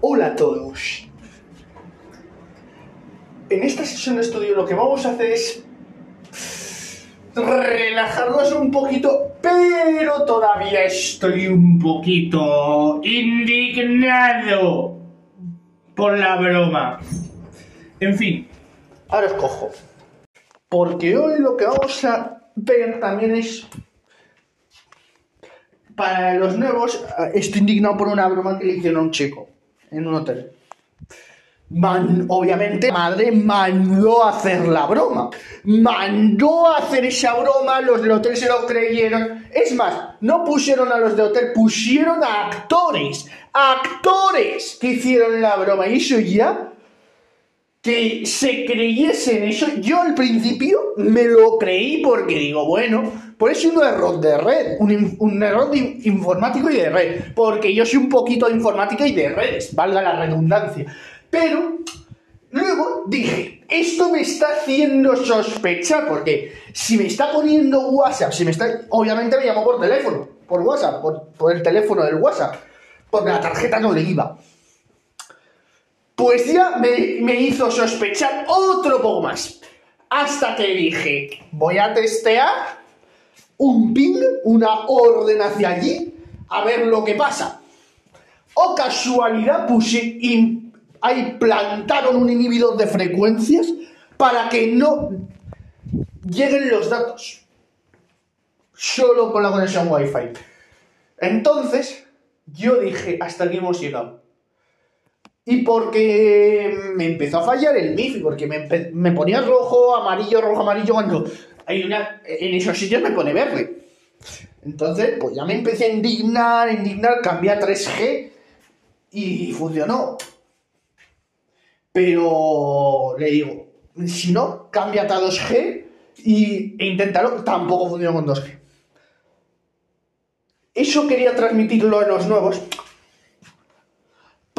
Hola a todos. En esta sesión de estudio lo que vamos a hacer es relajarnos un poquito, pero todavía estoy un poquito indignado por la broma. En fin, ahora os cojo. Porque hoy lo que vamos a ver también es para los nuevos, eh, estoy indignado por una broma que le hicieron a un chico en un hotel. Obviamente, madre mandó a hacer la broma. Mandó a hacer esa broma, los del hotel se lo creyeron. Es más, no pusieron a los de hotel, pusieron a actores. Actores que hicieron la broma. Y eso ya, que se creyesen eso. Yo al principio me lo creí porque digo, bueno, por eso un error de red, un, error de in- informático y de red, porque yo soy un poquito de informática y de redes, valga la redundancia. Pero luego dije, esto me está haciendo sospechar, porque si me está poniendo WhatsApp, si me está, obviamente me llamó por teléfono, por WhatsApp, por, el teléfono del WhatsApp, porque la tarjeta no le iba pues ya me hizo sospechar otro poco más. Hasta que dije, voy a testear un ping, una orden hacia allí, a ver lo que pasa. O casualidad, puse, in- ahí plantaron un inhibidor de frecuencias para que no lleguen los datos. Solo con la conexión Wi-Fi. Entonces, yo dije, hasta aquí hemos llegado. Y porque me empezó a fallar el MIFI, porque me, me ponía rojo, amarillo, rojo, amarillo, cuando hay una, en esos sitios me pone verde. Entonces, pues ya me empecé a indignar, indignar, cambié a 3G y funcionó. Pero le digo, si no, cámbiate a 2G y, e inténtalo, tampoco funcionó con 2G. Eso quería transmitirlo a los nuevos,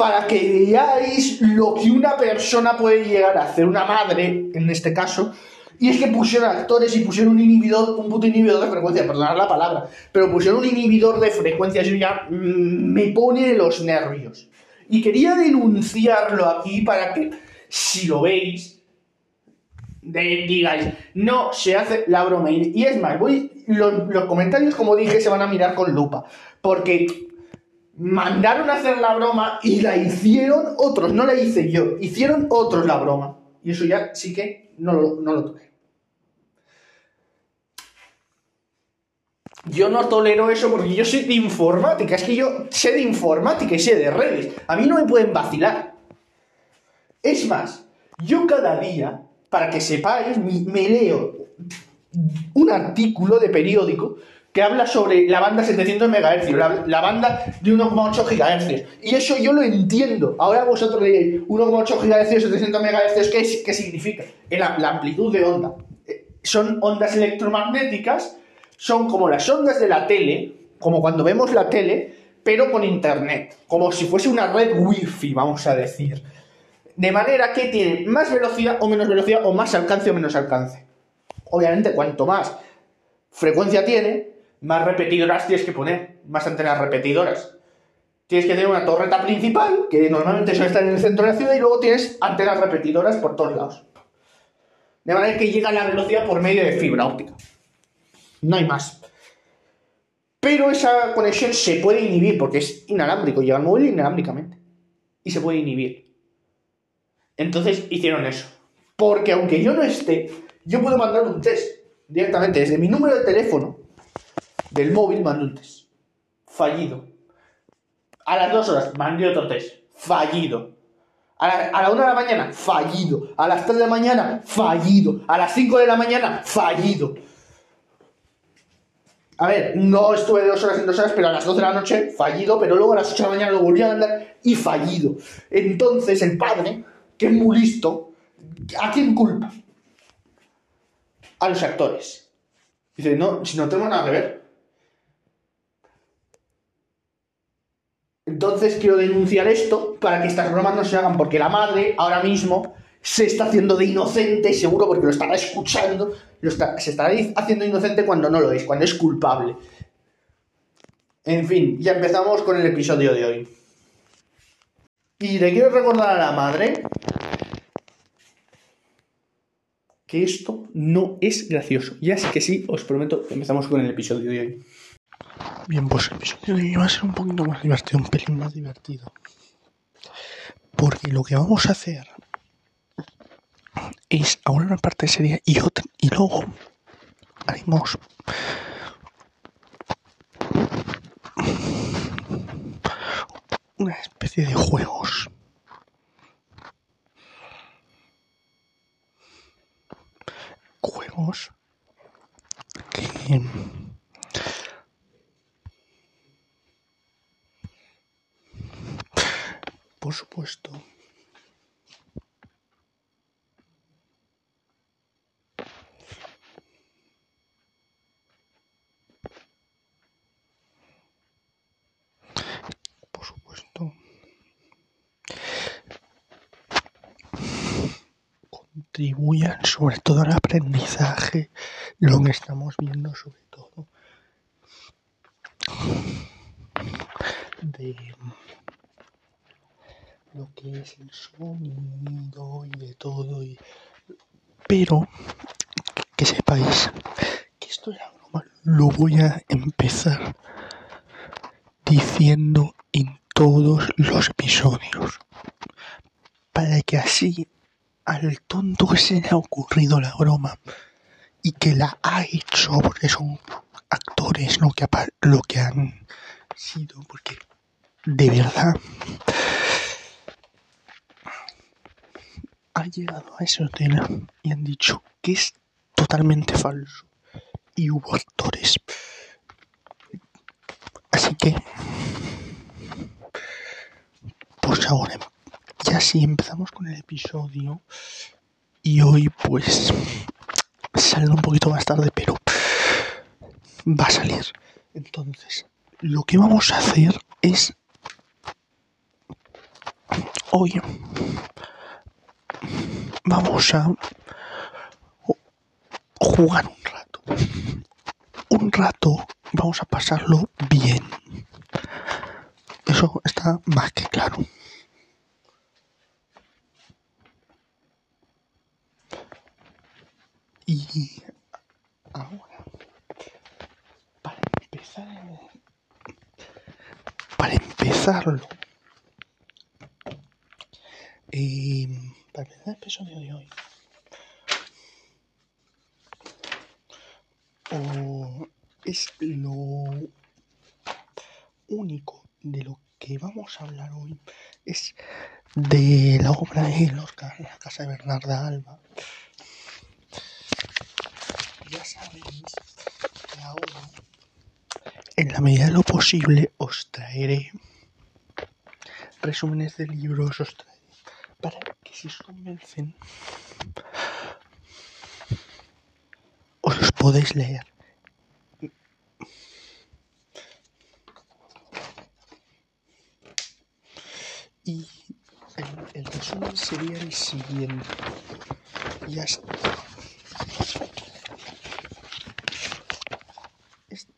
para que veáis lo que una persona puede llegar a hacer, una madre en este caso, y es que pusieron actores y pusieron un inhibidor, un puto inhibidor de frecuencia, perdonad la palabra, pero pusieron un inhibidor de frecuencia, eso ya mm, me pone los nervios. Y quería denunciarlo aquí para que, si lo veis, digáis, no se hace la broma. Y es más, voy, los, los comentarios, como dije, se van a mirar con lupa, porque mandaron a hacer la broma y la hicieron otros, no la hice yo, hicieron otros la broma. Y eso ya sí que no lo, no lo toqué. Yo no tolero eso porque yo soy de informática, es que yo sé de informática y sé de redes. A mí no me pueden vacilar. Es más, yo cada día, para que sepáis, me leo un artículo de periódico que habla sobre la banda 700 MHz, la, banda de 1,8 GHz. Y eso yo lo entiendo. Ahora vosotros leéis 1,8 GHz, 700 MHz, ¿qué, qué significa? Es La, amplitud de onda. Eh, Son ondas electromagnéticas, son como las ondas de la tele, como cuando vemos la tele, pero con internet. Como si fuese una red wifi, vamos a decir. De manera que tienen más velocidad o menos velocidad, o más alcance o menos alcance. Obviamente, cuanto más frecuencia tiene, más repetidoras tienes que poner, más antenas repetidoras. Tienes que tener una torreta principal, que normalmente suele estar en el centro de la ciudad, y luego tienes antenas repetidoras por todos lados. De manera que llega la velocidad por medio de fibra óptica. No hay más. Pero esa conexión se puede inhibir porque es inalámbrico, llega al móvil inalámbricamente. Y se puede inhibir. Entonces hicieron eso. Porque aunque yo no esté, yo puedo mandar un test directamente desde mi número de teléfono del móvil, mando un test. Fallido. A las dos horas mandé otro test. Fallido. A la, a una de la mañana, fallido. A las 3 de la mañana, fallido. A las 5 de la mañana, fallido. A ver, no estuve dos horas en dos horas, pero a las 12 de la noche, fallido, pero luego a las 8 de la mañana lo volví a mandar y fallido. Entonces el padre, que es muy listo, ¿a quién culpa? A los actores. Dice, no, si no tengo nada que ver. Entonces quiero denunciar esto para que estas bromas no se hagan, porque la madre ahora mismo se está haciendo de inocente, seguro porque lo estará escuchando, lo está- se estará haciendo inocente cuando no lo es, cuando es culpable. En fin, ya empezamos con el episodio de hoy. Y le quiero recordar a la madre que esto no es gracioso. Y así que sí, os prometo, empezamos con el episodio de hoy. Bien, pues el episodio de hoy va a ser un poquito más divertido, un pelín más divertido. Porque lo que vamos a hacer es ahora una parte seria y otra, y luego haremos una especie de juegos. Juegos que por supuesto. Por supuesto. Contribuyan sobre todo al aprendizaje lo que estamos viendo sobre todo. De lo que es el sonido y de todo y pero que sepáis que esto es algo normal lo voy a empezar diciendo en todos los episodios para que así al tonto que se le ha ocurrido la broma y que la ha hecho porque son actores lo que, lo que han sido porque de verdad ha llegado a ese hotel y han dicho que es totalmente falso y hubo actores. Así que pues ahora ya sí empezamos con el episodio y hoy pues sale un poquito más tarde pero va a salir. Entonces lo que vamos a hacer es hoy vamos a jugar un rato. Un rato vamos a pasarlo bien. Eso está más que claro. Y ahora para empezar para empezarlo eh, el episodio de hoy. O es lo único de lo que vamos a hablar hoy. Es de la obra de Lorca, la casa de Bernarda Alba. Ya sabéis que ahora, en la medida de lo posible, os traeré resúmenes de libros, os traeré para si os convencen, os podéis leer. Y el, el resumen sería el siguiente. Ya está. Es-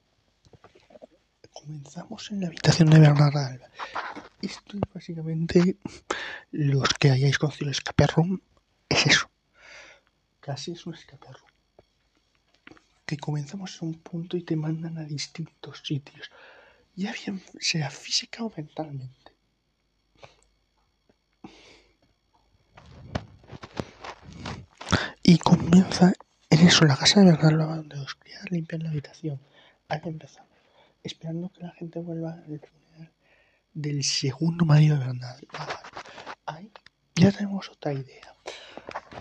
Comenzamos en la habitación de Bernarda Alba. Esto es básicamente los que hayáis conocido el escape room. Es eso. Casi es un escape room. Que comenzamos en un punto y te mandan a distintos sitios. Ya bien sea física o mentalmente. Y comienza en eso, la casa de Bernardo, donde los criados limpian la habitación. Ahí empezamos. Esperando que la gente vuelva al funeral del segundo marido de Bernardo. Ahí ya tenemos otra idea.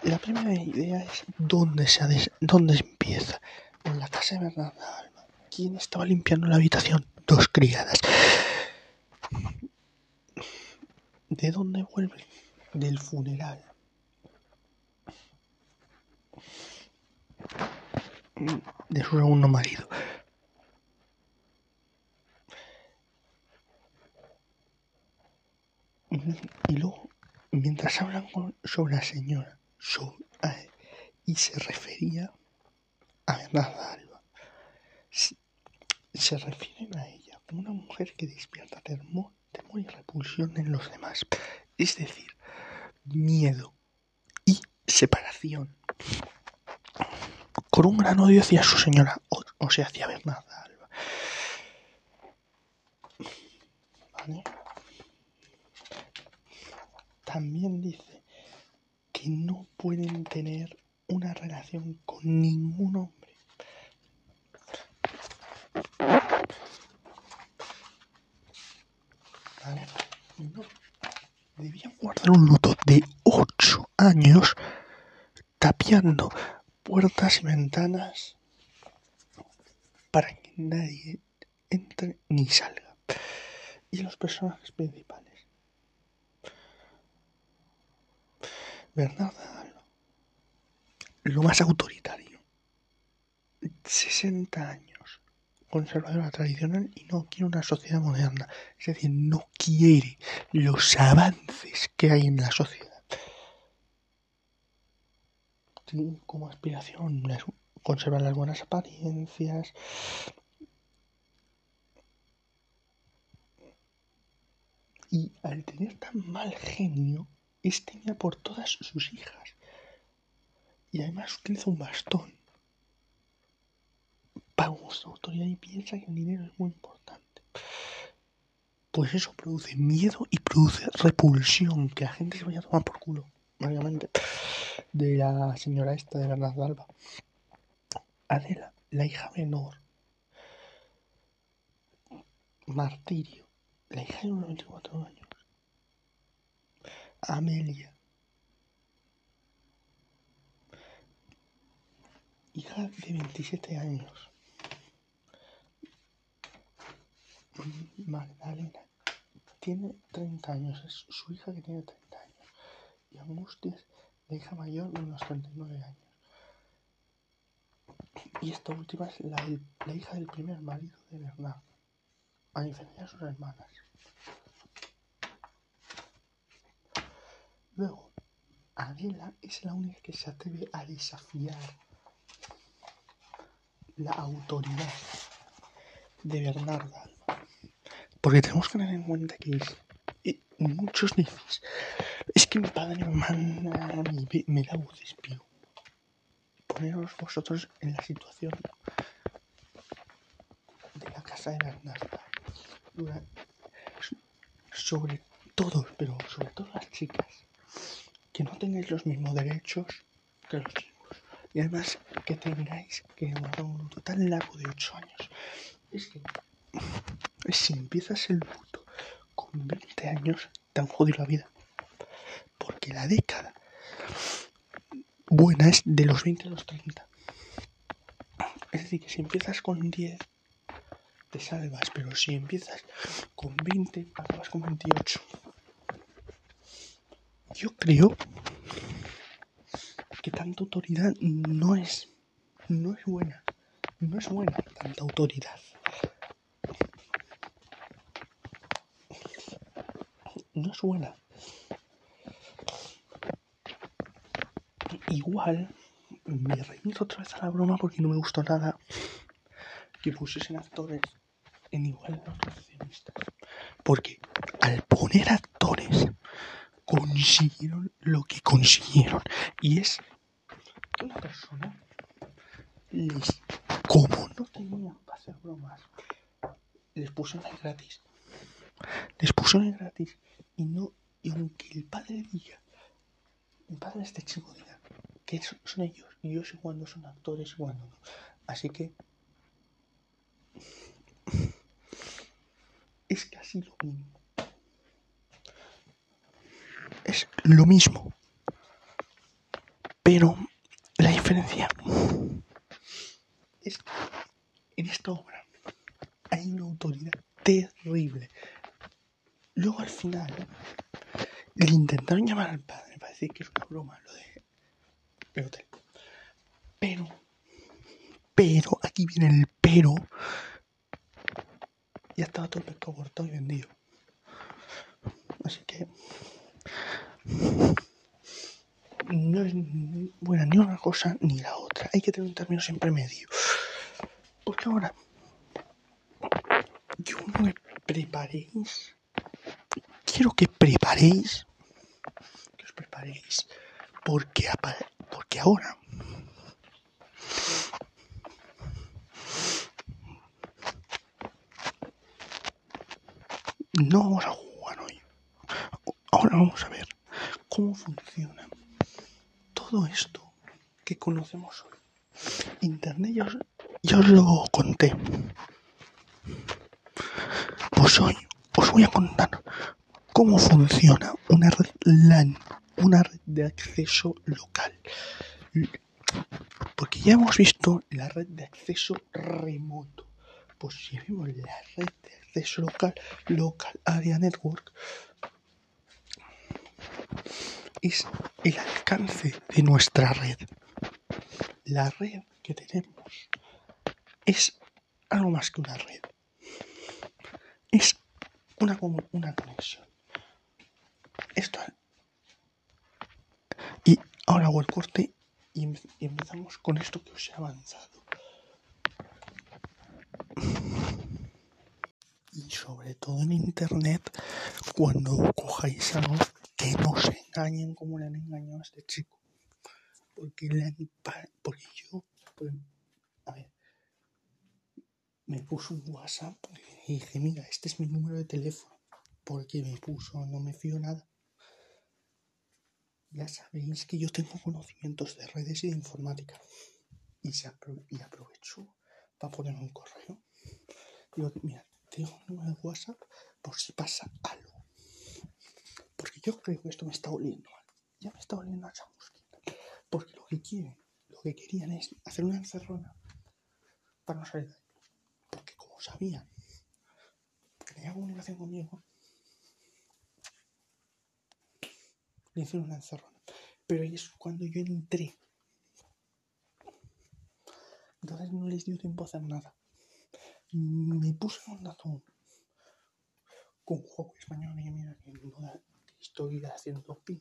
La primera idea es dónde se, des- dónde empieza. En la casa de Bernarda Alba. ¿Quién estaba limpiando la habitación? Dos criadas. ¿De dónde vuelve? Del funeral. De su segundo marido. Y luego, mientras hablan sobre la señora eh, y se refería a Bernarda Alba, se, se refieren a ella como una mujer que despierta temor, temor y repulsión en los demás. Es decir, miedo y separación. Con un gran odio hacia su señora, o, o sea, hacia Bernarda Alba. ¿Vale? También dice que no pueden tener una relación con ningún hombre. No. Debían guardar un luto de 8 años tapiando puertas y ventanas para que nadie entre ni salga. Y los personajes principales. Bernarda Alba. Lo más autoritario. 60 años. Conservadora tradicional y no quiere una sociedad moderna. Es decir, no quiere los avances que hay en la sociedad. Tiene como aspiración conservar las buenas apariencias. Y al tener tan mal genio, es temida por todas sus hijas. Y además utiliza un bastón para mostrar autoridad y piensa que el dinero es muy importante. Pues eso produce miedo y produce repulsión, que la gente se vaya a tomar por culo, básicamente, de la señora esta de Bernardo Alba. Adela, la hija menor. Martirio, la hija de unos 24 años. Amelia, hija de 27 años. Magdalena tiene 30 años, es su hija que tiene 30 años. Y Angustias, la hija mayor de unos 39 años. Y esta última es la, la hija del primer marido de Bernardo, a diferencia de sus hermanas. Luego, Adela es la única que se atreve a desafiar la autoridad de Bernardo Alba. Porque tenemos que tener en cuenta que es, eh, muchos dices, es que mi padre me manda, me, me da voces, pero poneros vosotros en la situación de la casa de Bernarda. Sobre todo, pero sobre todo las chicas, que no tengáis los mismos derechos que los chicos. Y además que tengáis que guardar un luto tan largo de 8 años. Es que si empiezas el luto con 20 años, te han jodido la vida. Porque la década buena es de los 20 a los 30. Es decir, que si empiezas con 10, te salvas, pero si empiezas con 20, acabas con 28. Yo creo tanta autoridad no es, no es buena. No es buena tanta autoridad. No es buena. Igual, me remito otra vez a la broma porque no me gustó nada que pusiesen actores en igual los recepcionistas. Porque al poner actores consiguieron lo que consiguieron. Y es que una persona les, como no tenían para hacer bromas, les pusieron ahí gratis. Les pusieron ahí gratis. Y no, y aunque el padre diga, el padre de este chico diga que son, son ellos, y cuándo son actores y no. Así que es casi lo mismo. Es lo mismo. Pero la diferencia es que en esta obra hay una autoridad terrible. Luego al final le intentaron llamar al padre para decir que es una broma lo de el hotel. Pero, pero, aquí viene el pero. Ya estaba todo el pescado cortado y vendido. Así que no es buena ni una cosa ni la otra. Hay que tener un término siempre medio. Porque ahora yo me preparéis. Quiero que preparéis paréis. Porque, apa- porque ahora no vamos a jugar hoy. Ahora vamos a ver cómo funciona todo esto que conocemos hoy. Internet ya os, os lo conté. Pues hoy os voy a contar cómo funciona una red LAN, una red de acceso local. Porque ya hemos visto la red de acceso remoto. Pues si vemos la red de acceso local, local area network, es el alcance de nuestra red. La red que tenemos es algo más que una red. Es una, una conexión. Esto. Y ahora hago el corte empe- y empezamos con esto que os he avanzado. Y sobre todo en internet, cuando cojáis algo, que no os engañen como le han engañado a este chico. Porque, le han porque yo, pues, a ver, me puso un WhatsApp y dije, mira, este es mi número de teléfono. Porque me puso, no me fío nada. Ya sabéis que yo tengo conocimientos de redes y de informática. Y, se y aprovecho para poner un correo. Digo, mira, tengo un número de WhatsApp por si pasa algo. Porque yo creo que esto me está oliendo mal. Ya me está oliendo a chamusquita. Porque lo que quieren, lo que querían es hacer una encerrona para no salir de ahí. Porque como sabían que tenía comunicación conmigo, le hicieron una encerrona. Pero ahí es cuando yo entré. Entonces no les dio tiempo a hacer nada. Me puse en contacto con un juego español y mira que no da- estoy haciendo ping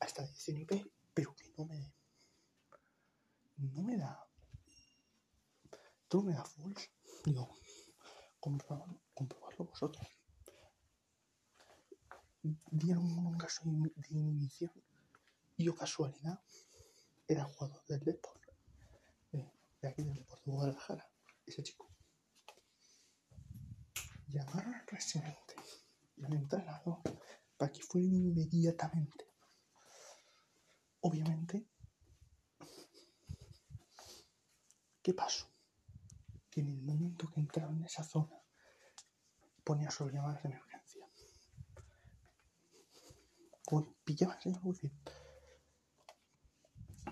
a esta dirección IP, pero que no me no me da todo me da false. Digo, comprobarlo, vosotros. Dieron un caso de inhibición y yo casualidad era jugador del Deport, de, aquí del Deport de Guadalajara, ese chico. Llamaron al presidente y al entrenador para que fueran inmediatamente. Obviamente, ¿qué pasó? Que en el momento que entraron en esa zona ponía solo llamadas de emergencia. Pillaban el señor wifi.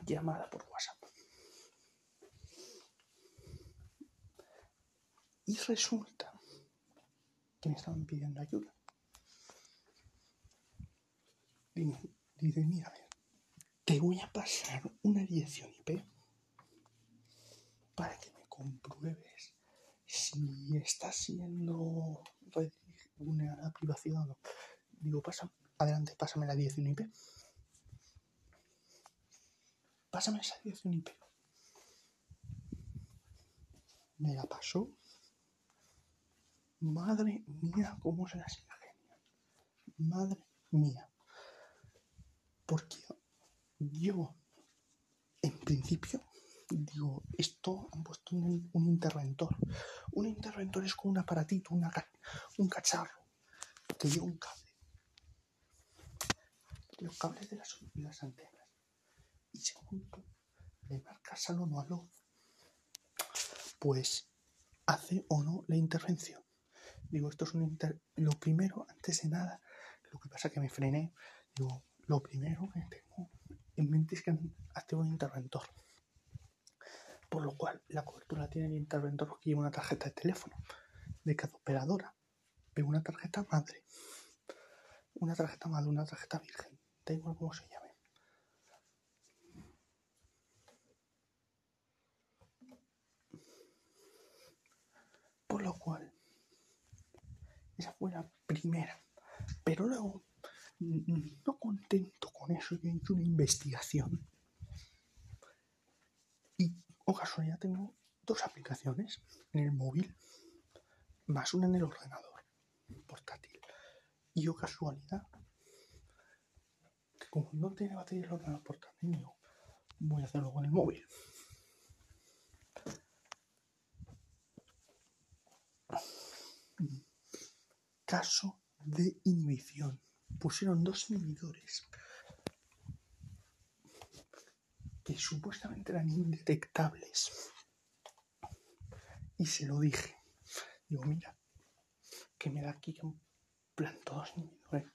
Llamada por WhatsApp. Y resulta que me estaban pidiendo ayuda. Dime, dice, mira, a ver, te voy a pasar una dirección IP para que me compruebes si está siendo la privacidad o no. Digo, pasa, adelante, pásame la dirección IP. Pásame esa dirección IP. Me la pasó. Madre mía, cómo se las ingenia. Madre mía. Porque yo, en principio, digo, esto han puesto un, interventor. Un interventor es como un aparatito, un cacharro que lleva un cable. Los cables de las, antenas. Y según tú le marcas al o no a lo, pues hace o no la intervención. Digo, esto es un inter... Lo primero, antes de nada, lo que pasa es que me frené. Digo, lo primero que tengo en mente es que activo un interventor. Por lo cual, la cobertura tiene el interventor porque lleva una tarjeta de teléfono de cada operadora. Pero una tarjeta madre. Una tarjeta madre, una tarjeta virgen. Da igual cómo se llame. Por lo cual, esa fue la primera. Pero luego, n- no contento con eso, yo hice una investigación. Y, o casualidad, tengo dos aplicaciones en el móvil, más una en el ordenador portátil. Y, o casualidad, como no tiene batería el ordenador por camino, voy a hacerlo con el móvil. Caso de inhibición. Pusieron dos inhibidores que supuestamente eran indetectables. Y se lo dije. Digo, mira, que me da aquí que planto dos inhibidores.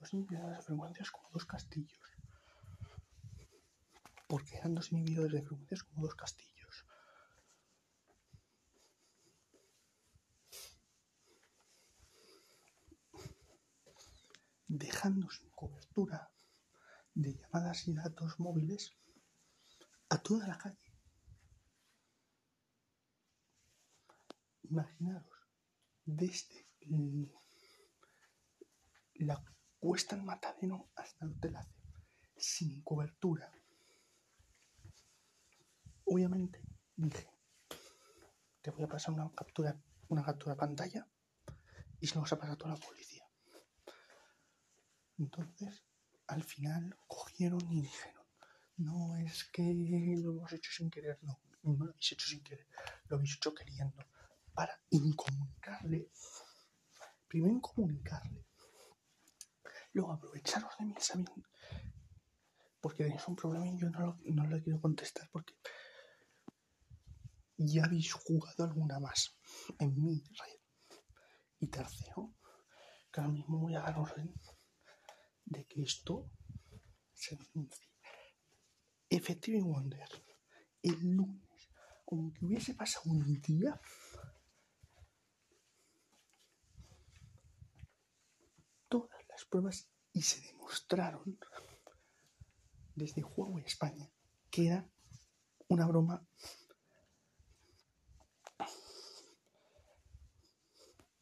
Dos inhibidores de frecuencias como dos castillos. Porque eran dos inhibidores de frecuencias como dos castillos. Sin cobertura de llamadas y datos móviles a toda la calle. Imaginaros, desde la cuesta en Matadero hasta el Hotel Ace, sin cobertura. Obviamente dije, te voy a pasar una captura, una captura pantalla y se lo vas a pasar a toda la policía. Entonces, al final cogieron y dijeron, no es que lo hemos hecho sin querer, no, no lo habéis hecho sin querer, lo habéis hecho queriendo, para incomunicarle, primero incomunicarle, luego aprovecharos de mí sabiendo, porque tenéis un problema y yo no, lo, no le quiero contestar porque ya habéis jugado alguna más en mi red. Y tercero, que ahora mismo voy a dar orden de que esto se denuncie. Effective Wonder, el lunes, aunque hubiese pasado un día, todas las pruebas y se demostraron desde Huawei España que era una broma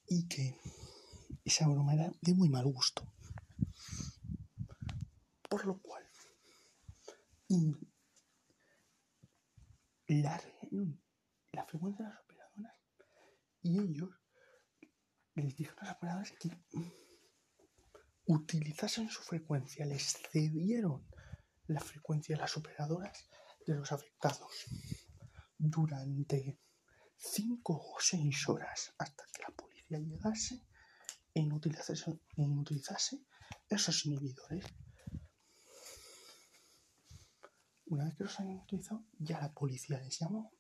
y que esa broma era de muy mal gusto. Por lo cual, largaron la frecuencia de las operadoras y ellos les dijeron a las operadoras que utilizasen su frecuencia, les cedieron la frecuencia de las operadoras de los afectados durante cinco o seis horas hasta que la policía llegase e inutilizase, e inutilizase esos inhibidores. Una vez que los han utilizado, ya la policía les llamó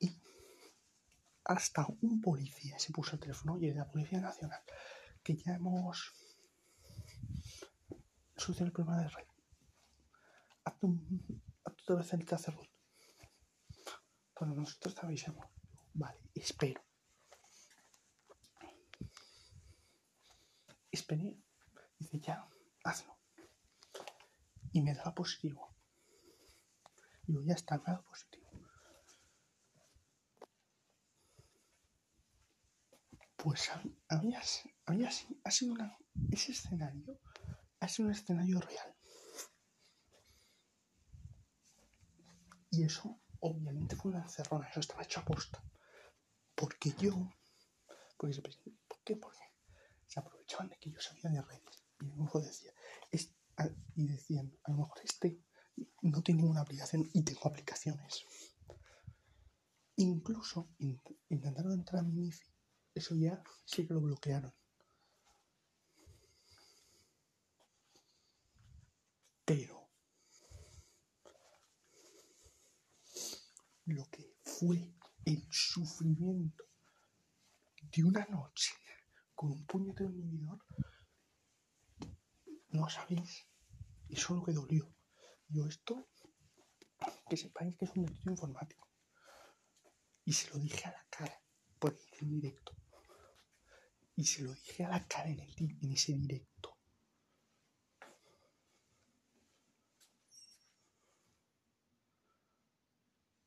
y hasta un policía se puso el teléfono, de la Policía Nacional, que ya hemos solucionado el problema de red. Hazte otra vez el sacerdote. Cuando nosotros te avisamos, vale, espero. Esperé, dice ya, hazlo. Y me daba positivo. Digo, ya está, me positivo. Pues hab- había, había, ha sido una, ese escenario ha sido un escenario real. Y eso, obviamente, fue una encerrona, eso estaba hecho a posta. Porque yo, porque se, ¿por qué? Porque se aprovechaban de que yo sabía de redes. Y lo mejor decía, y decían, a lo mejor este no tiene ninguna aplicación y tengo aplicaciones. Incluso in- intentaron entrar a mi MIFI, eso ya sí que lo bloquearon. Pero lo que fue el sufrimiento de una noche con un puñetero inhibidor, no sabéis, eso es lo que dolió. Yo esto, que sepáis que es un delito informático. Y se lo dije a la cara, por en directo. Y se lo dije a la cara en, el, en ese directo.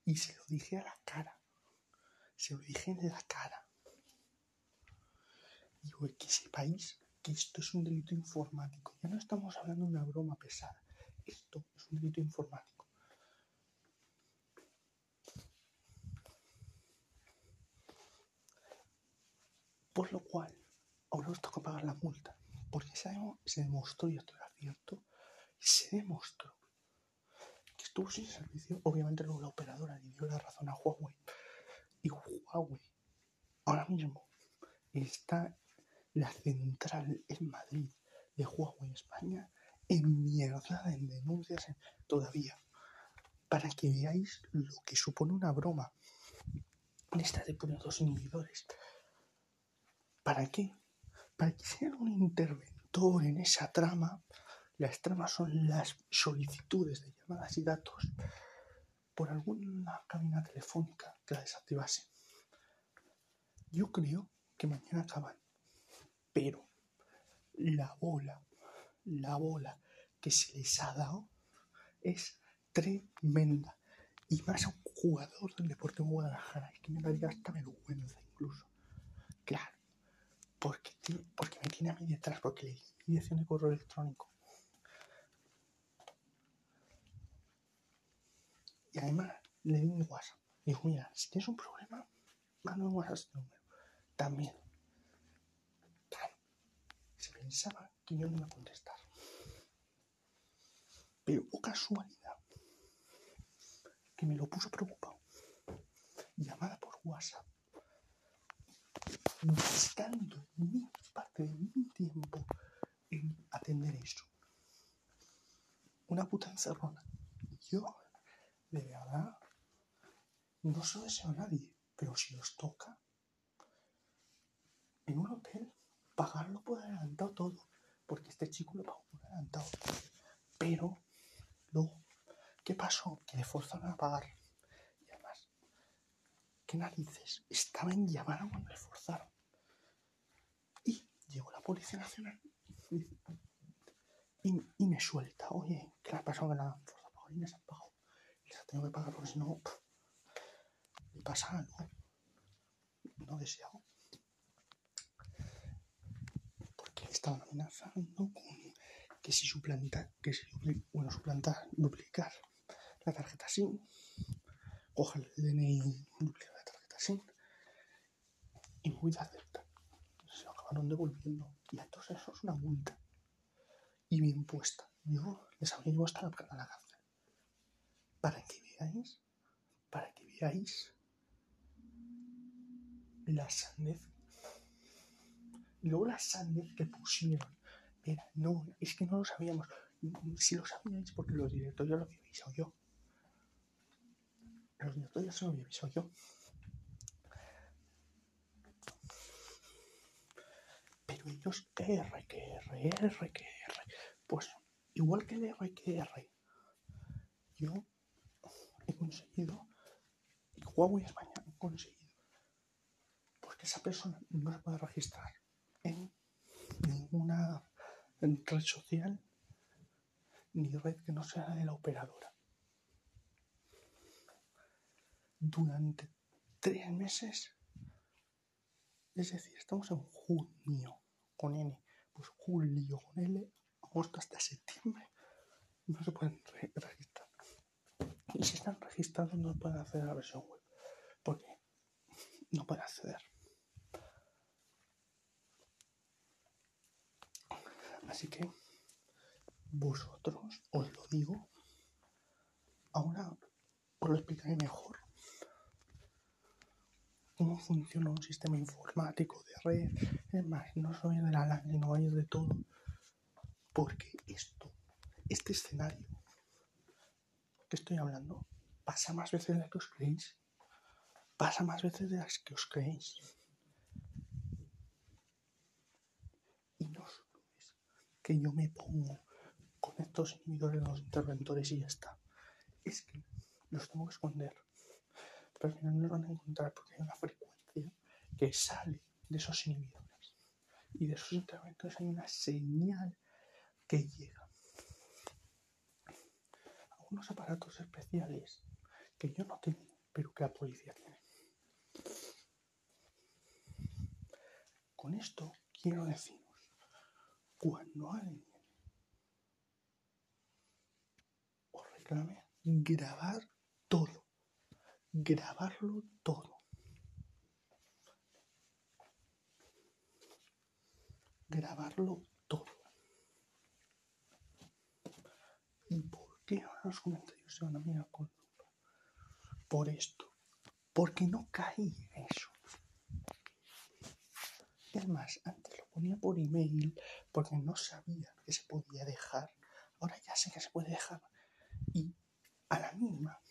Y se lo dije a la cara. Se lo dije en la cara. Digo, que sepáis esto es un delito informático. Ya no estamos hablando de una broma pesada. Esto es un delito informático. Por lo cual, ahora os toca pagar la multa. Porque se demostró, y esto era cierto, se demostró que estuvo sin servicio. Obviamente luego la operadora le dio la razón a Huawei. Y Huawei ahora mismo está la central en Madrid de Huawei España en mierda, en denuncias, en- todavía. Para que veáis lo que supone una broma. Esta de dos inhibidores. ¿Para qué? Para que sea un interventor en esa trama. Las tramas son las solicitudes de llamadas y datos por alguna cabina telefónica que la desactivase. Yo creo que mañana acaban. Pero la bola, la bola que se les ha dado es tremenda. Y más a un jugador del Deportivo Guadalajara. Es que me daría hasta vergüenza incluso. Claro. Porque, porque me tiene a mí detrás, porque le di dirección de correo electrónico. Y además le di mi WhatsApp. Dijo, mira, si tienes un problema, mándame un WhatsApp a este número. También. Pensaba que yo no iba a contestar. Pero, oh casualidad, que me lo puso preocupado. Llamada por WhatsApp. Gastando mi parte de mi tiempo en atender eso. Una puta encerrona. Yo, de verdad, no se lo deseo a nadie, pero si os toca, en un hotel, pagarlo por adelantado todo, porque este chico lo pagó por adelantado. Pero, luego, ¿qué pasó? Que le forzaron a pagar. Y además, ¿qué narices? Estaba en llamada cuando le forzaron. Y llegó la Policía Nacional y, y me suelta. Oye, ¿qué le ha pasado? Que la han forzado a pagar y les han pagado. Y les ha tenido que pagar porque si no, pff, le pasa algo no deseado. Porque le estaban amenazando con que si suplantar, que si bueno, suplantar, duplicar la tarjeta SIM, coger el DNI, duplicar la tarjeta SIM y muy de aceptar. Se lo acabaron devolviendo. Y todos eso es una multa. Y bien puesta. Yo les habría llevado hasta la, a la cárcel. Para que veáis, para que veáis la sandez. Y luego la sandez que pusieron. Era, no, es que no lo sabíamos. Si lo sabíais, porque los directores ya lo había avisado yo. Los directores ya se lo había avisado yo. Pero ellos, R, que R, R, que R. Pues igual que el R, que R. Yo he conseguido, y Huawei España ha conseguido, porque esa persona no se puede registrar ninguna red social ni red que no sea de la operadora. Durante tres meses, es decir, estamos en junio con N, pues julio con L, agosto hasta septiembre, no se pueden re- registrar. Y si están registrados no pueden acceder a la versión web, porque no pueden acceder. Así que vosotros os lo digo, ahora os lo explicaré mejor cómo funciona un sistema informático de red. Es más, no soy de la LAN, sino vaya de todo. Porque esto, este escenario que estoy hablando, pasa más veces de las que os creéis. Pasa más veces de las que os creéis. Y no solo es que yo me pongo con estos inhibidores de los interventores y ya está. Es que los tengo que esconder. Pero al final no los van a encontrar porque hay una frecuencia que sale de esos inhibidores. Y de esos interventores hay una señal que llega a unos aparatos especiales que yo no tengo, pero que la policía tiene. Con esto quiero deciros, cuando alguien os reclame, grabar todo, grabarlo todo. Grabarlo todo. ¿Y por qué ahora los comentarios se van a mirar con Por esto. Porque no caí en eso. Y más antes lo ponía por email porque no sabía que se podía dejar. Ahora ya sé que se puede dejar. Y a la mínima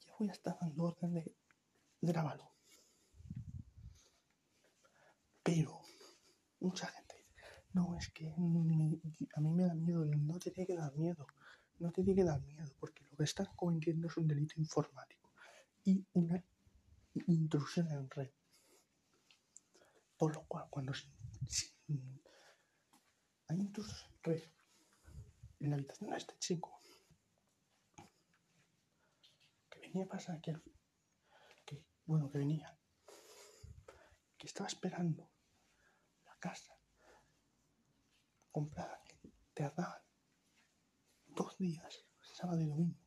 ya voy a estar dando orden de grábalo. Pero mucha gente dice, no, es que a mí me da miedo. No te tiene que dar miedo. No te tiene que dar miedo porque lo que estás cometiendo es un delito informático y una intrusión en red. Por lo cual, cuando hay en red en la habitación de este chico, que venía a pasar que, que bueno, que venía, que estaba esperando la casa comprada, que tardaban dos días, sábado y domingo.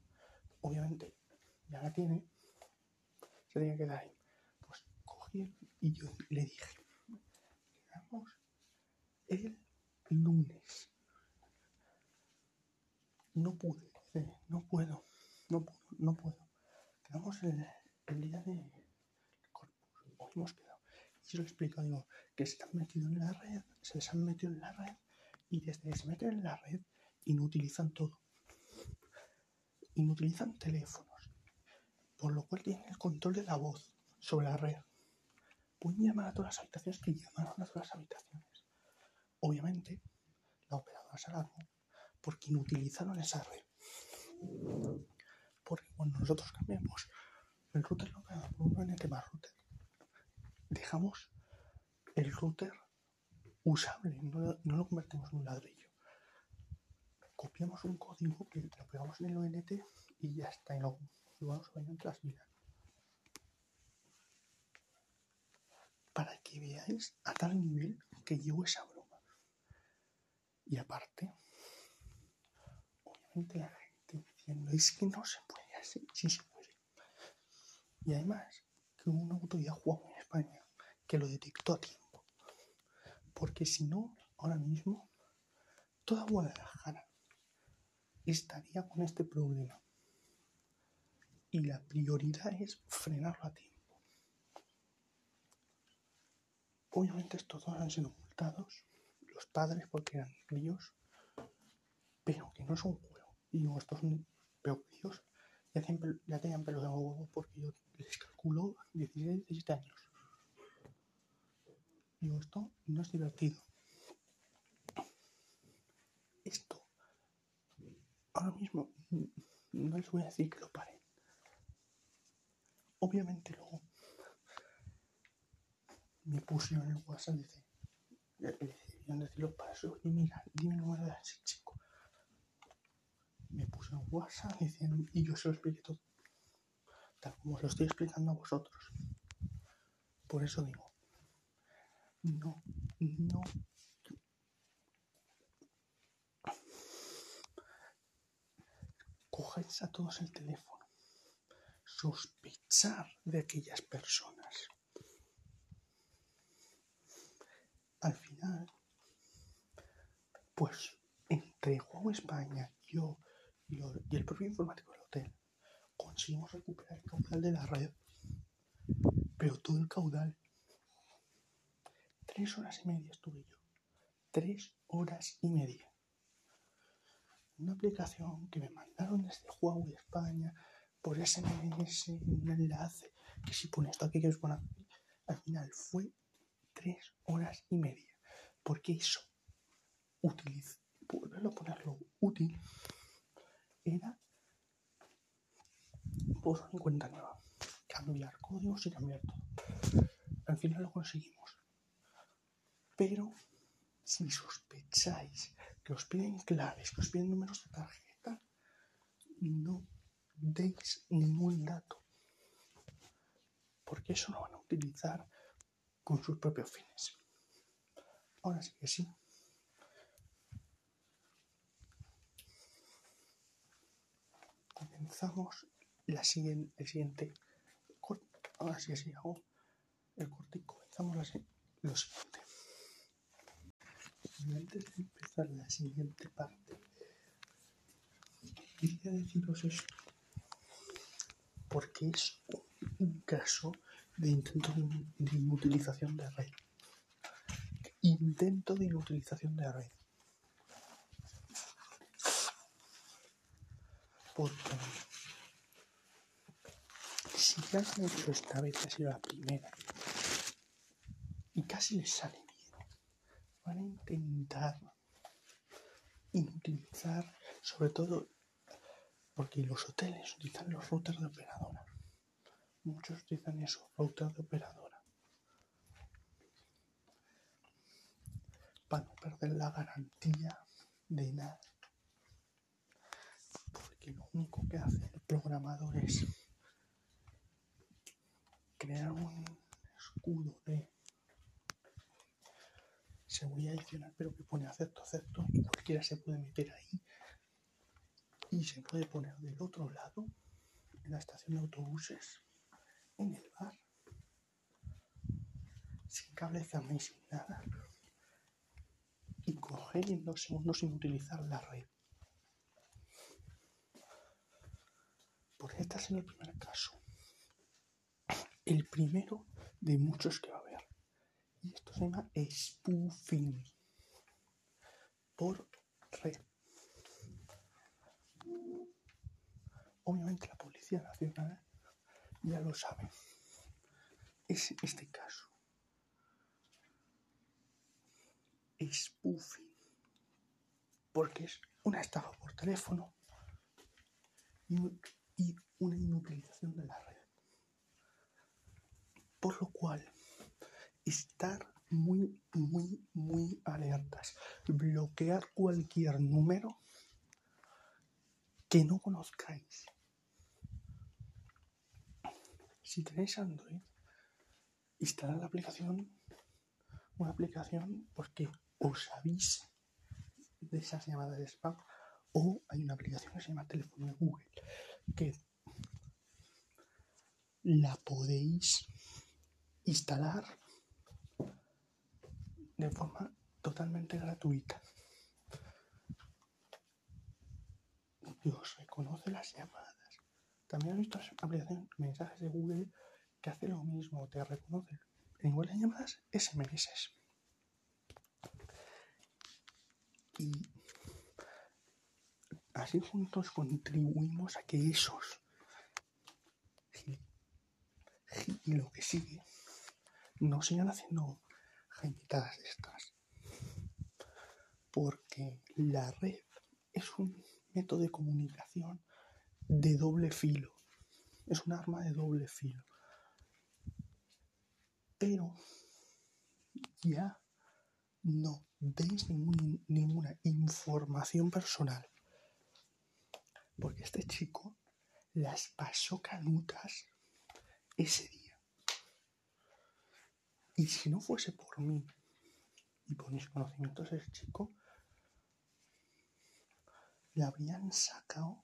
Obviamente, ya la tiene, se tenía que dar ahí. Pues cogí y yo le dije, el lunes. No pude, dice, no puedo, no puedo, no puedo. Quedamos el, día de Corpus, hoy hemos quedado. Y yo le explico, digo, que se han metido en la red, se les han metido en la red, y desde que se meten en la red, inutilizan todo. Inutilizan teléfonos, por lo cual tienen el control de la voz sobre la red. Pueden llamar a todas las habitaciones que llamaron a todas las habitaciones. Obviamente, la operadora se alarmó porque inutilizaron esa red. Porque cuando nosotros cambiamos el router local por un NT más router, dejamos el router usable, no, lo- lo convertimos en un ladrillo. Copiamos un código que lo pegamos en el ONT y ya está, y lo llevamos entre las vidas. Para que veáis a tal nivel que llevo esa broma. Y aparte, obviamente la gente diciendo, es que no se puede así, sí se puede. Y además, que hubo una autoridad jugada en España que lo detectó a tiempo. Porque si no, ahora mismo, toda Guadalajara estaría con este problema. Y la prioridad es frenarlo a tiempo. Obviamente estos dos han sido multados, los padres porque eran críos, pero que no es un juego. Y digo, estos pero críos ya, pel- ya tenían pelo de huevo porque yo les calculo 16, 17 años. Digo, esto no es divertido. Esto, ahora mismo, no les voy a decir que lo paren. Obviamente luego me pusieron en el WhatsApp, dice, le le debían decir los padres, oye, mira, dime número de ese chico. Me puso en WhatsApp diciendo, y yo se lo expliqué todo, tal como os lo estoy explicando a vosotros. Por eso digo, no, no. Cogéis a todos el teléfono. Sospechar de aquellas personas. Al final, pues entre Huawei España, yo y, y el propio informático del hotel, conseguimos recuperar el caudal de la red. Pero todo el caudal. Tres horas y media estuve yo. Tres horas y media. Una aplicación que me mandaron desde Huawei España por SMS, un enlace, que si pone esto aquí, que es bueno. Al final fue tres horas y media. Porque eso, volverlo a ponerlo útil, era por mi cuenta nueva. Cambiar códigos y cambiar todo. Al final lo conseguimos. Pero si sospecháis que os piden claves, que os piden números de tarjeta, no deis ningún dato. Porque eso lo van a utilizar con sus propios fines. Ahora sí que sí. Comenzamos la siguiente, el siguiente corte. Ahora sí que sí hago el corte y comenzamos la, lo siguiente. Antes de empezar la siguiente parte, quería deciros esto porque es un caso de intento de inutilización de red. Intento de inutilización de red. Porque si ya han hecho esta vez, ha sido la primera, y casi les sale bien, van a intentar inutilizar, sobre todo porque los hoteles utilizan los routers de operadora. Muchos utilizan eso, routers de operadora. Para no perder la garantía de nada. Porque lo único que hace el programador es crear un escudo de seguridad adicional, pero que pone acepto, acepto, y cualquiera se puede meter ahí y se puede poner del otro lado, en la estación de autobuses, en el bar, sin cable y sin nada, y coger en dos segundos sin utilizar la red. Porque este es el primer caso. El primero de muchos que va a haber. Y esto se llama spoofing por red. Obviamente la Policía Nacional ya lo sabe. Es este caso. Spoofing. Porque es una estafa por teléfono y una inutilización de la red. Por lo cual, estar muy, muy, muy alertas. Bloquear cualquier número que no conozcáis. Si tenéis Android, instalad la aplicación, una aplicación porque os avise de esas llamadas de spam o hay una aplicación que se llama teléfono de Google que la podéis instalar de forma totalmente gratuita. Dios reconoce las llamadas. También he visto aplicaciones, mensajes de Google que hace lo mismo, te reconoce en igual de llamadas SMS. Y así juntos contribuimos a que esos y lo que sigue no sigan haciendo jaimitadas estas. Porque la red es un método de comunicación de doble filo. Es un arma de doble filo. Pero ya no deis ninguna información personal. Porque este chico las pasó canutas ese día. Y si no fuese por mí y por mis conocimientos, ese chico le habrían sacado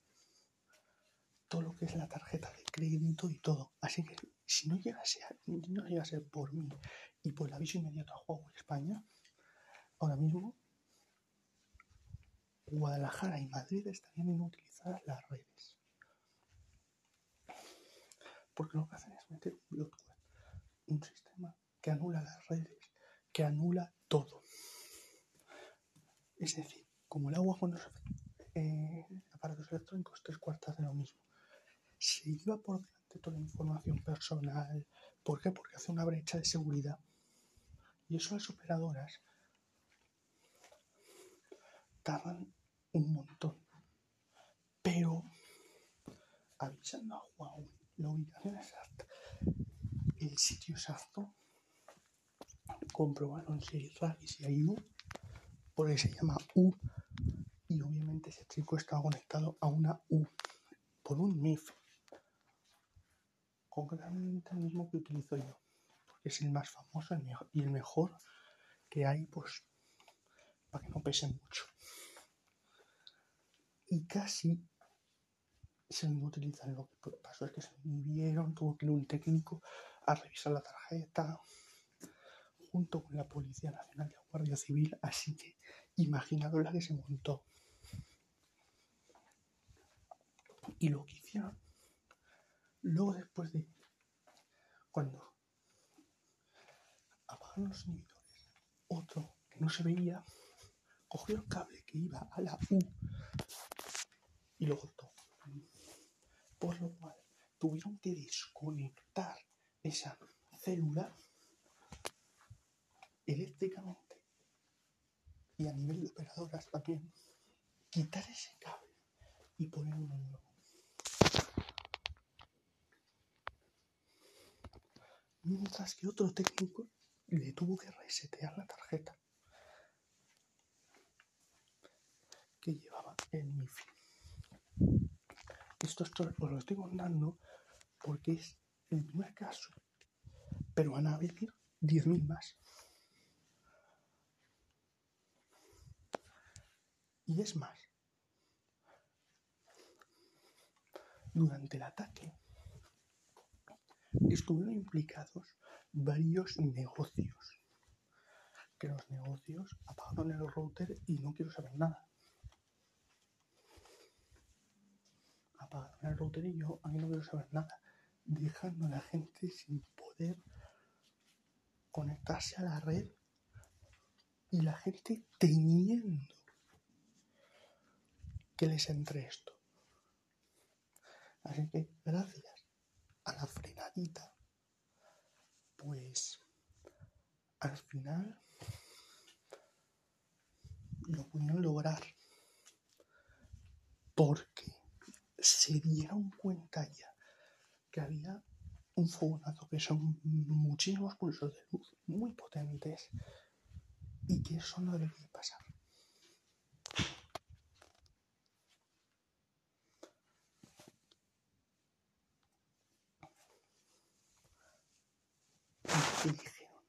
todo lo que es la tarjeta de crédito y todo. Así que si no llegase a, no llegase por mí y por el aviso inmediato a Huawei España, ahora mismo Guadalajara y Madrid estarían inutilizadas las redes. Porque lo que hacen es meter un Bluetooth, un sistema que anula las redes, que anula todo. Es decir, como el agua cuando se eh, aparatos electrónicos, tres cuartas de lo mismo. Se lleva por delante toda la información personal. ¿Por qué? Porque hace una brecha de seguridad. Y eso las operadoras tardan un montón. Pero avisando a Huawei la ubicación exacta, el sitio exacto, comprobaron si hay RAR y si hay U, porque se llama U y obviamente ese chico estaba conectado a una U por un MIF. Concretamente el mismo que utilizo yo, porque es el más famoso y el mejor que hay, pues, para que no pese mucho. Y casi se me utilizan. Lo que pasó es que se me vieron, tuvo que ir un técnico a revisar la tarjeta junto con la Policía Nacional y la Guardia Civil, así que imaginaros la que se montó. Y lo que hicieron, luego después de cuando apagaron los inhibidores, otro que no se veía, cogió el cable que iba a la U y lo cortó. Por lo cual tuvieron que desconectar esa célula eléctricamente y a nivel de operadoras también, quitar ese cable y poner uno nuevo. Mientras que otro técnico le tuvo que resetear la tarjeta que llevaba el MIFI. Esto, esto os lo estoy contando porque es el primer caso, pero van a venir 10.000 más. Y es más, durante el ataque estuvieron implicados varios negocios. Que los negocios apagaron el router y no quiero saber nada. Apagaron el router y yo a mí no quiero saber nada. Dejando a la gente sin poder conectarse a la red y la gente teniendo que les entre esto. Así que gracias a la frenadita, pues al final lo pudieron lograr porque se dieron cuenta ya que había un fogonazo que son muchísimos pulsos de luz muy potentes y que eso no debería pasar. Y dijeron,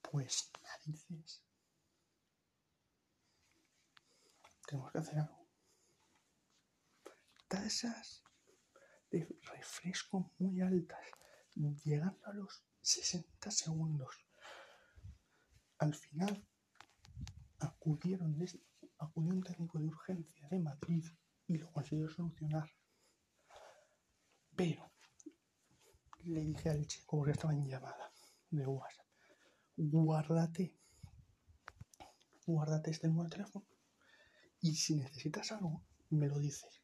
pues narices, tenemos que hacer algo. Tasas de refresco muy altas, llegando a los 60 segundos. Al final acudieron desde- acudió un técnico de urgencia de Madrid y lo consiguió solucionar. Pero le dije al chico, porque estaba en llamada de WhatsApp, guárdate, guárdate este número de teléfono y si necesitas algo, me lo dices.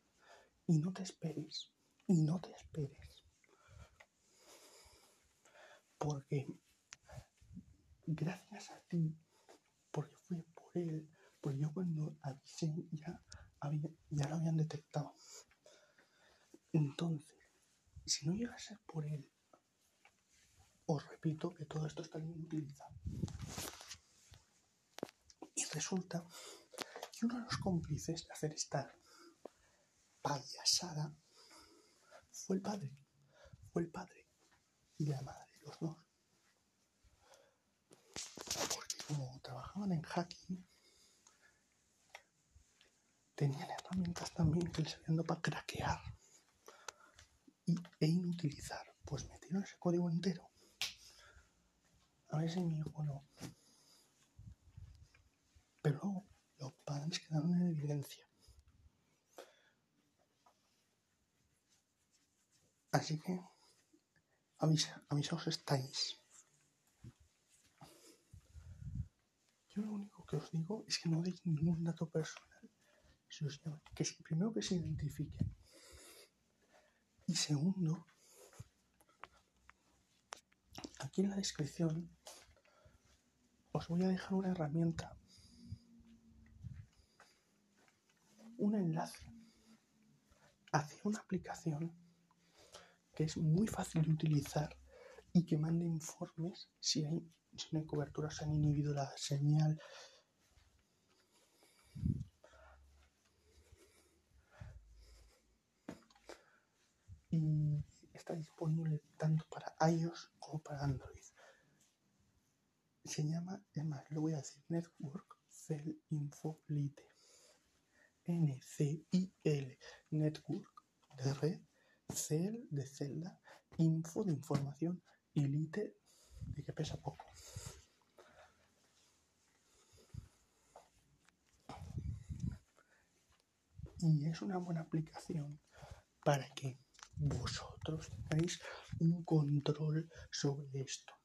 Y no te esperes, y no te esperes. Porque gracias a ti, porque fue por él, porque yo cuando avisé ya, ya lo habían detectado. Entonces, si no llega a ser por él, os repito que todo esto está bien utilizado. Y resulta que uno de los cómplices de hacer esta payasada fue el padre. Fue el padre y la madre, los dos. Porque como trabajaban en hacking, tenían herramientas también que les habían dado para craquear y, e inutilizar. Pues metieron ese código entero. A ver si mi hijo no. Pero luego los padres quedaron en evidencia. Así que avisa, avisaos estáis. Yo lo único que os digo es que no deis ningún dato personal. Si que primero que se identifiquen. Y segundo, aquí en la descripción os voy a dejar una herramienta, un enlace hacia una aplicación que es muy fácil de utilizar y que manda informes si, hay, si no cobertura, se han inhibido la señal. Y está disponible tanto para iOS como para Android. Se llama, es más, lo voy a decir, Network Cell Info Lite. N-C-I-L, Network de red, Cell de celda, Info de información y Lite de que pesa poco. Y es una buena aplicación para que vosotros tengáis un control sobre esto.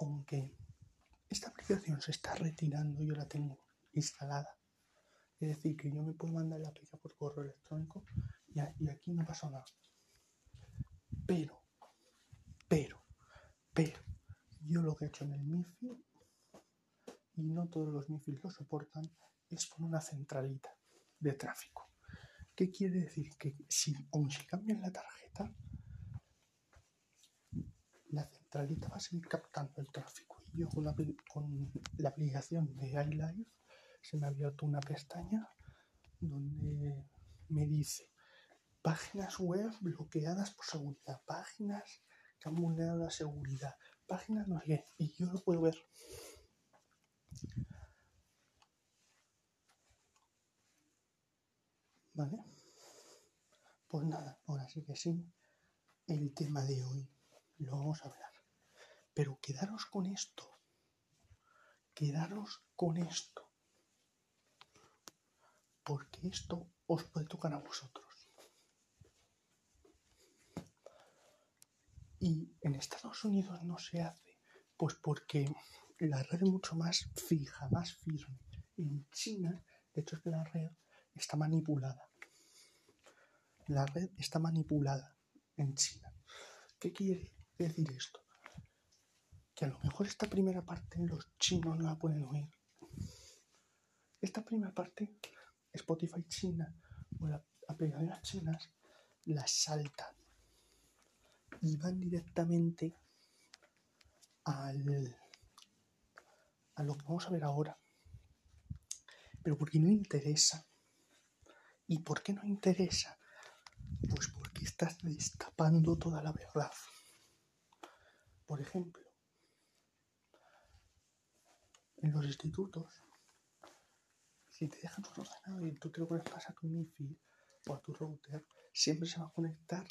Aunque esta aplicación se está retirando, yo la tengo instalada. Es decir, que yo me puedo mandar la aplicación por correo electrónico y, aquí no pasa nada. Pero, pero, pero, yo lo que he hecho en el MIFI, y no todos los MIFI lo soportan, es poner una centralita de tráfico. ¿Qué quiere decir? Que si, aun si cambian la tarjeta, centralita va a seguir captando el tráfico. Y yo con la, aplicación de iLife se me ha abierto una pestaña donde me dice páginas web bloqueadas por seguridad, páginas que han vulnerado la seguridad, páginas no sé y yo lo puedo ver. ¿Vale? Pues nada, ahora sí que sí, el tema de hoy lo vamos a hablar. Pero quedaros con esto, quedaros con esto, porque esto os puede tocar a vosotros. Y en Estados Unidos no se hace, pues porque la red es mucho más fija, más firme. En China, de hecho es que la red está manipulada. La red está manipulada en China. ¿Qué quiere decir esto? Que a lo mejor esta primera parte los chinos no la pueden oír. Esta primera parte, Spotify China o las aplicaciones chinas, las saltan y van directamente al, a lo que vamos a ver ahora. Pero porque no interesa. ¿Y por qué no interesa? Pues porque estás destapando toda la verdad. Por ejemplo, en los institutos, si te dejan un ordenador y tú te lo conectas a tu MIFI o a tu router, siempre se va a conectar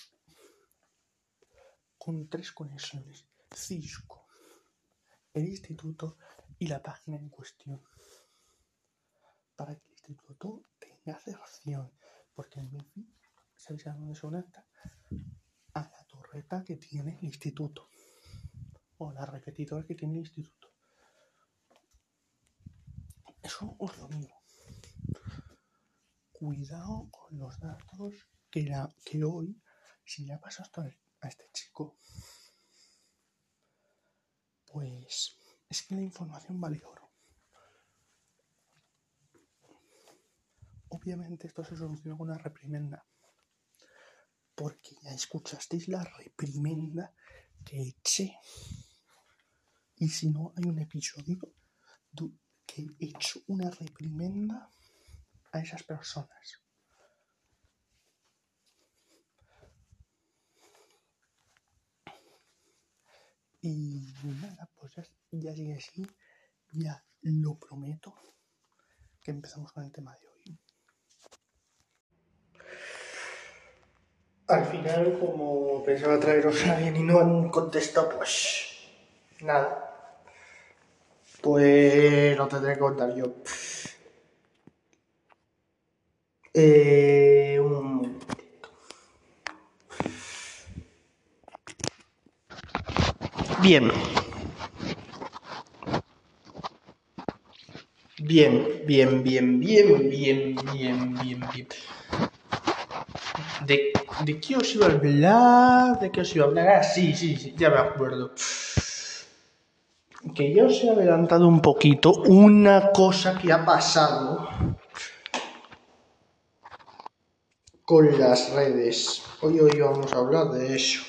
con tres conexiones. Cisco, el instituto y la página en cuestión. Para que el instituto tenga acepción. Porque el MIFI, ¿sabéis a dónde se conecta? A la torreta que tiene el instituto. O la repetidora que tiene el instituto. Os lo digo. Cuidado con los datos que, la, que hoy, si le ha pasado esto a este chico, pues es que la información vale oro. Obviamente esto se soluciona con una reprimenda. Porque ya escuchasteis la reprimenda que eché. Y si no, hay un episodio he hecho una reprimenda a esas personas. Y nada, pues ya, ya sigue así. Ya lo prometo que empezamos con el tema de hoy. Al final, como pensaba traeros a alguien y no han contestado, pues nada. Pues lo tendré que contar yo. Eh, un Bien. Bien, bien, bien, bien, bien, bien, bien, bien. ¿De, ¿De qué os iba a hablar? ¿De qué os iba a hablar? Ah, sí, sí, sí, ya me acuerdo. Que ya os he adelantado un poquito una cosa que ha pasado con las redes. Hoy, hoy vamos a hablar de eso.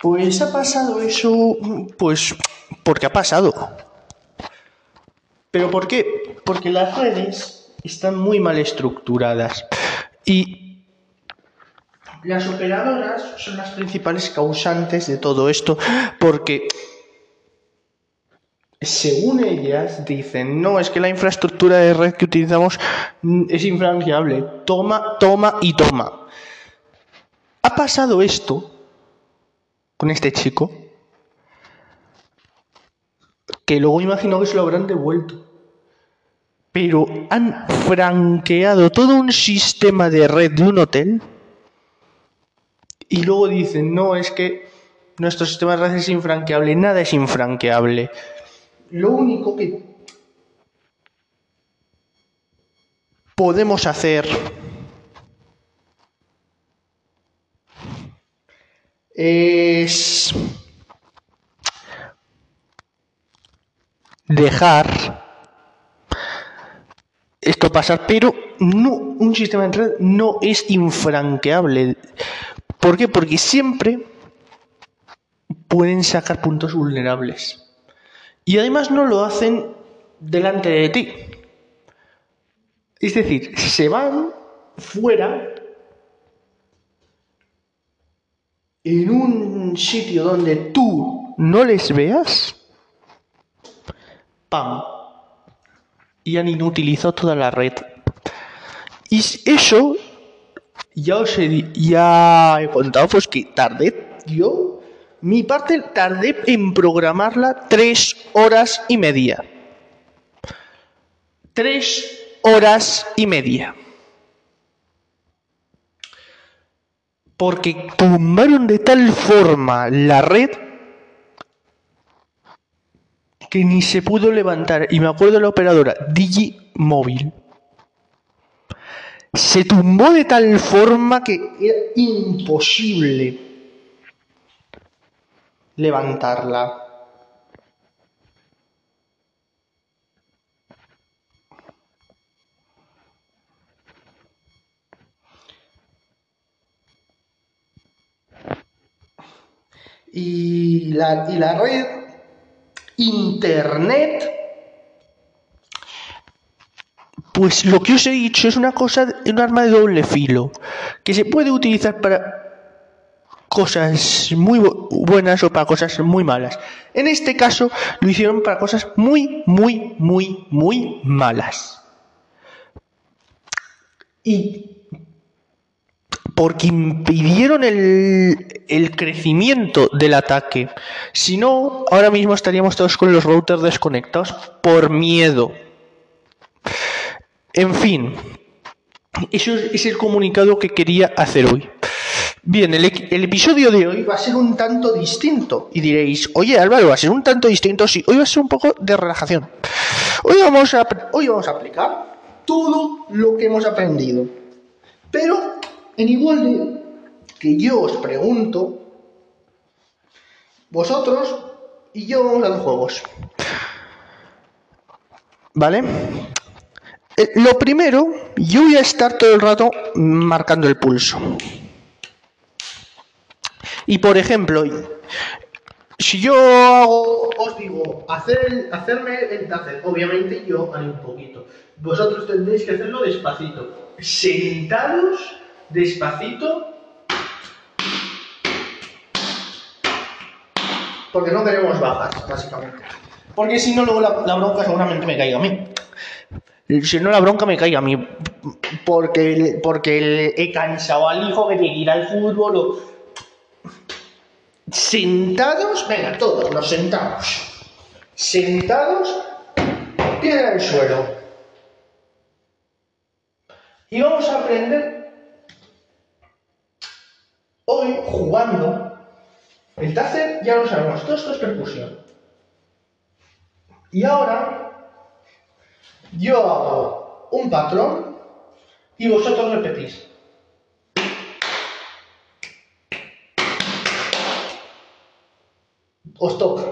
Pues ha pasado eso, pues porque ha pasado. ¿Pero por qué? Porque las redes están muy mal estructuradas y las operadoras son las principales causantes de todo esto porque según ellas dicen, no, es que la infraestructura de red que utilizamos es infranqueable, toma, toma y toma. Ha pasado esto con este chico, que luego imagino que se lo habrán devuelto. pero han franqueado todo un sistema de red de un hotel y luego dicen, no, es que nuestro sistema de red es infranqueable. Nada es infranqueable. Lo único que podemos hacer es dejar esto pasar, pero no, un sistema de red no es infranqueable. ¿Por qué? Porque siempre pueden sacar puntos vulnerables. Y además no lo hacen delante de ti. Es decir, se van fuera en un sitio donde tú no les veas, ¡pam! Y han inutilizado toda la red. Y eso, ya os he, ya he contado, pues que tardé, yo, mi parte tardé en programarla tres horas y media. Tres horas y media. porque tumbaron de tal forma la red que ni se pudo levantar. Y me acuerdo de la operadora Digimóvil. Se tumbó de tal forma que era imposible levantarla. y la, y la red Internet, pues lo que os he dicho es una cosa, un arma de doble filo, que se puede utilizar para cosas muy buenas o para cosas muy malas. En este caso lo hicieron para cosas muy, muy, muy, muy malas. Y porque impidieron el, crecimiento del ataque. Si no, ahora mismo estaríamos todos con los routers desconectados por miedo. En fin, eso es el comunicado que quería hacer hoy. Bien, el, episodio de hoy va a ser un tanto distinto. Y diréis, oye Álvaro, va a ser un tanto distinto. Sí, hoy va a ser un poco de relajación. Hoy vamos a, hoy vamos a aplicar todo lo que hemos aprendido. Pero en igual de que yo os pregunto, vosotros y yo vamos a los juegos. ¿Vale? Eh, lo primero, yo voy a estar todo el rato marcando el pulso. Y por ejemplo, si yo os digo, hacer hacerme el tacer, obviamente yo haré un poquito. Vosotros tendréis que hacerlo despacito. Sentados despacito, porque no queremos bajar, básicamente. Porque si no, luego la, bronca seguramente me caiga a mí. Si no, la bronca me caiga a mí. Porque, porque he cansado al hijo que tiene que ir al fútbol. Sentados, venga, todos nos sentamos. Sentados, piedra el suelo. Y vamos a aprender Hoy, jugando, el tacer ya lo sabemos, todo esto es percusión. Y ahora, yo hago un patrón y vosotros repetís. Os toca.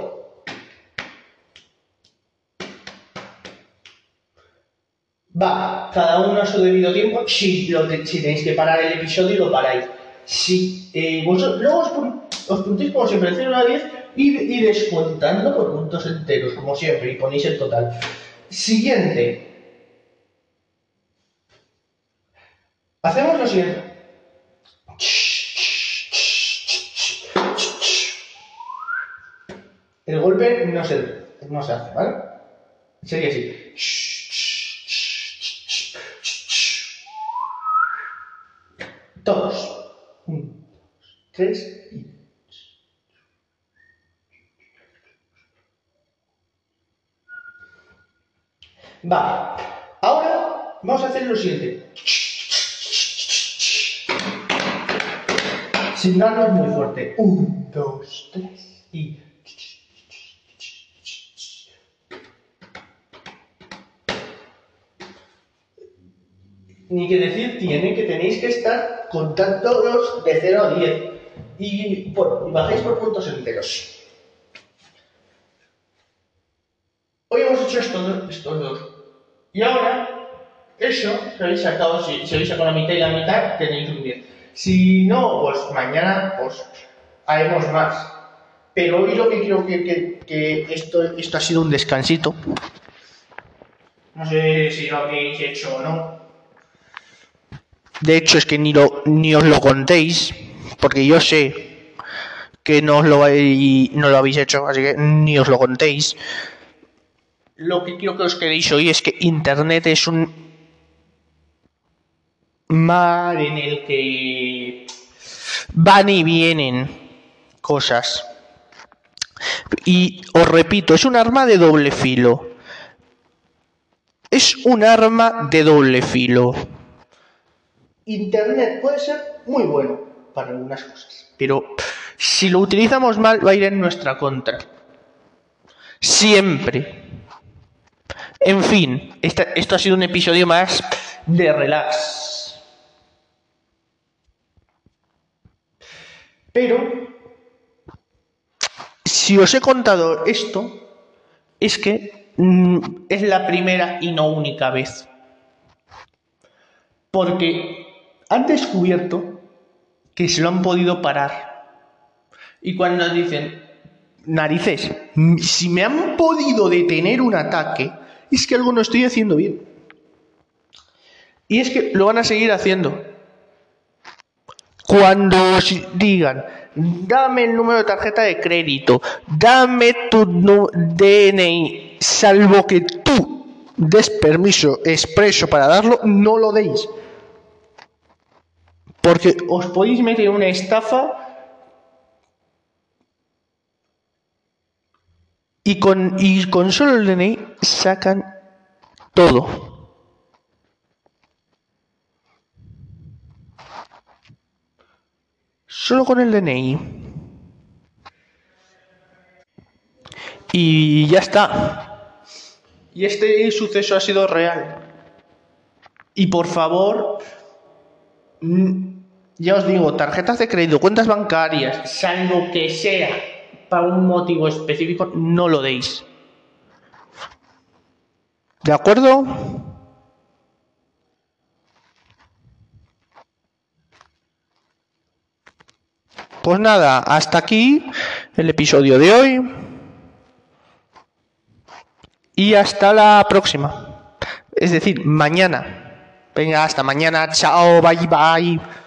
Va, cada uno a su debido tiempo. Si, lo tenéis que parar el episodio, lo paráis si eh, vosotros, luego os, os como siempre el 0 a 10 y, y descontando por puntos enteros, como siempre, y ponéis el total. Siguiente. Hacemos lo siguiente. El golpe no se, no se hace, ¿vale? Sería así. Todos. Un, tres y... Va. vamos a hacer lo siguiente. Sin darnos muy fuerte. Un, dos, tres y. Ni que decir tiene que tenéis que estar contándolos de 0 a 10 y, por, y bajáis por puntos enteros. Hoy hemos hecho estos, estos dos. Y ahora, eso, si habéis sacado, si, si habéis sacado la mitad y la mitad, tenéis un 10. Si no, pues mañana pues haremos más. Pero hoy lo que quiero que, que, esto, esto ha sido un descansito. No sé si lo habéis hecho o no. De hecho, es que ni, lo, ni os lo contéis, porque yo sé que no os lo, habéis- no lo habéis hecho, así que ni os lo contéis. Lo que quiero que os quedéis hoy es que Internet es un mar en el que van y vienen cosas. Y os repito, es un arma de doble filo. Es un arma de doble filo. Internet puede ser muy bueno para algunas cosas, pero si lo utilizamos mal va a ir en nuestra contra. Siempre. En fin, esta- esto ha sido un episodio más de relax. Pero, si os he contado esto, es que mm, es la primera y no única vez. Porque han descubierto que se lo han podido parar. Y cuando dicen, narices, si me han podido detener un ataque, es que algo no estoy haciendo bien. Y es que lo van a seguir haciendo. Cuando os digan, dame el número de tarjeta de crédito, dame tu DNI, salvo que tú des permiso expreso para darlo, no lo deis. Porque os podéis meter en una estafa y con, y con solo el DNI sacan todo. Solo con el DNI. Y ya está. Y este suceso ha sido real. Y por favor, ya os digo, tarjetas de crédito, cuentas bancarias, salvo que sea para un motivo específico, no lo deis. ¿De acuerdo? Pues nada, hasta aquí el episodio de hoy. Y hasta la próxima. Es decir, mañana. Venga, hasta mañana. Chao, bye bye.